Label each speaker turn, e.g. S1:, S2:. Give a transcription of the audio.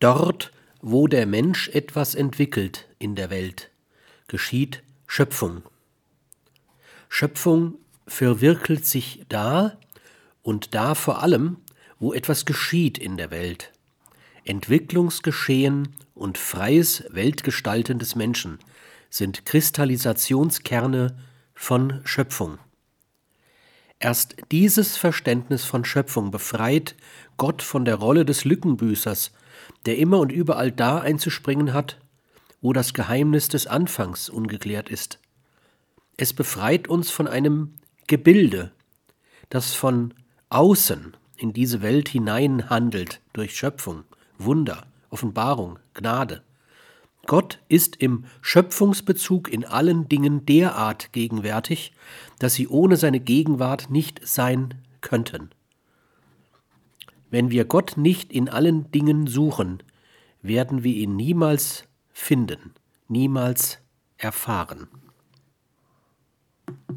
S1: Dort, wo der Mensch etwas entwickelt in der Welt, geschieht Schöpfung. Schöpfung verwirkelt sich da und da vor allem, wo etwas geschieht in der Welt. Entwicklungsgeschehen und freies Weltgestalten des Menschen sind Kristallisationskerne von Schöpfung. Erst dieses Verständnis von Schöpfung befreit Gott von der Rolle des Lückenbüßers, der immer und überall da einzuspringen hat, wo das Geheimnis des Anfangs ungeklärt ist. Es befreit uns von einem Gebilde, das von außen in diese Welt hinein handelt durch Schöpfung, Wunder, Offenbarung, Gnade. Gott ist im Schöpfungsbezug in allen Dingen derart gegenwärtig, dass sie ohne seine Gegenwart nicht sein könnten. Wenn wir Gott nicht in allen Dingen suchen, werden wir ihn niemals finden, niemals erfahren.